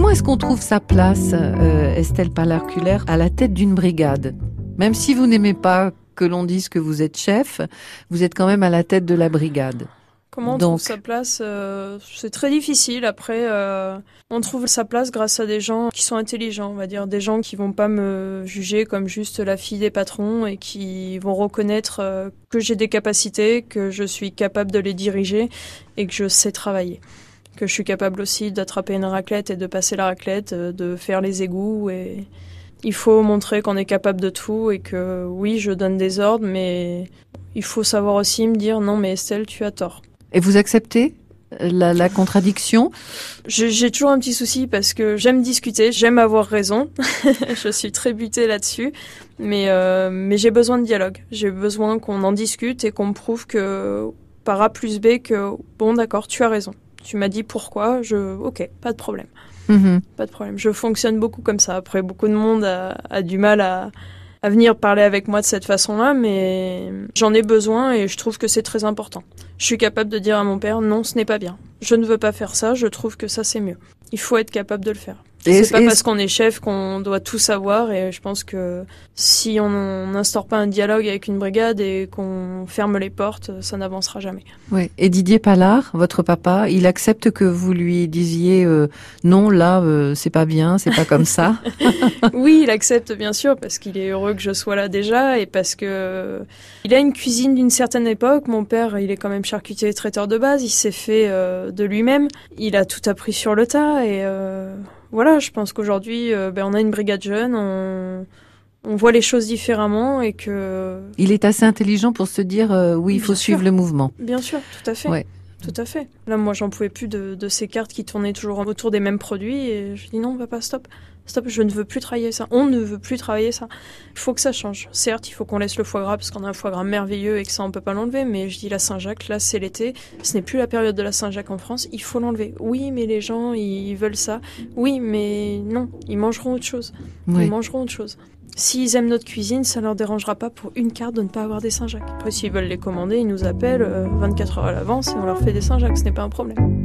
Comment est-ce qu'on trouve sa place, euh, Estelle Palarculaire, à la tête d'une brigade? Même si vous n'aimez pas que l'on dise que vous êtes chef, vous êtes quand même à la tête de la brigade. Comment on trouve sa place euh, C'est très difficile. Après, euh, on trouve sa place grâce à des gens qui sont intelligents, on va dire, des gens qui vont pas me juger comme juste la fille des patrons et qui vont reconnaître euh, que j'ai des capacités, que je suis capable de les diriger et que je sais travailler. Que je suis capable aussi d'attraper une raclette et de passer la raclette, de faire les égouts et il faut montrer qu'on est capable de tout et que oui, je donne des ordres, mais il faut savoir aussi me dire non, mais Estelle, tu as tort. Et vous acceptez la, la contradiction? J'ai toujours un petit souci parce que j'aime discuter, j'aime avoir raison. je suis très butée là-dessus, mais euh, mais j'ai besoin de dialogue. J'ai besoin qu'on en discute et qu'on me prouve que par A plus B que bon d'accord, tu as raison. Tu m'as dit pourquoi, je ok, pas de problème. Mhm. Pas de problème. Je fonctionne beaucoup comme ça. Après, beaucoup de monde a, a du mal à, à venir parler avec moi de cette façon-là, mais j'en ai besoin et je trouve que c'est très important. Je suis capable de dire à mon père non, ce n'est pas bien. Je ne veux pas faire ça, je trouve que ça c'est mieux. Il faut être capable de le faire. C'est pas parce qu'on est chef qu'on doit tout savoir et je pense que si on n'instaure pas un dialogue avec une brigade et qu'on ferme les portes, ça n'avancera jamais. Oui. Et Didier Pallard, votre papa, il accepte que vous lui disiez euh, non, là, euh, c'est pas bien, c'est pas comme ça? oui, il accepte bien sûr parce qu'il est heureux que je sois là déjà et parce que il a une cuisine d'une certaine époque. Mon père, il est quand même charcutier et traiteur de base. Il s'est fait euh, de lui-même. Il a tout appris sur le tas et voilà, je pense qu'aujourd'hui, euh, ben, on a une brigade jeune, on, voit les choses différemment et que. Il est assez intelligent pour se dire euh, oui, il faut suivre le mouvement. Bien sûr, tout à fait. Tout à fait. Là, moi, j'en pouvais plus de, de, ces cartes qui tournaient toujours autour des mêmes produits et je dis non, pas stop. Stop, je ne veux plus travailler ça. On ne veut plus travailler ça. Il faut que ça change. Certes, il faut qu'on laisse le foie gras parce qu'on a un foie gras merveilleux et que ça, on peut pas l'enlever. Mais je dis la Saint-Jacques, là, c'est l'été. Ce n'est plus la période de la Saint-Jacques en France. Il faut l'enlever. Oui, mais les gens, ils veulent ça. Oui, mais non, ils mangeront autre chose. Ils mangeront autre chose. S'ils aiment notre cuisine, ça leur dérangera pas pour une carte de ne pas avoir des Saint-Jacques. Après, s'ils veulent les commander, ils nous appellent 24 euh, heures à l'avance et on leur fait des Saint-Jacques. Ce n'est pas un problème.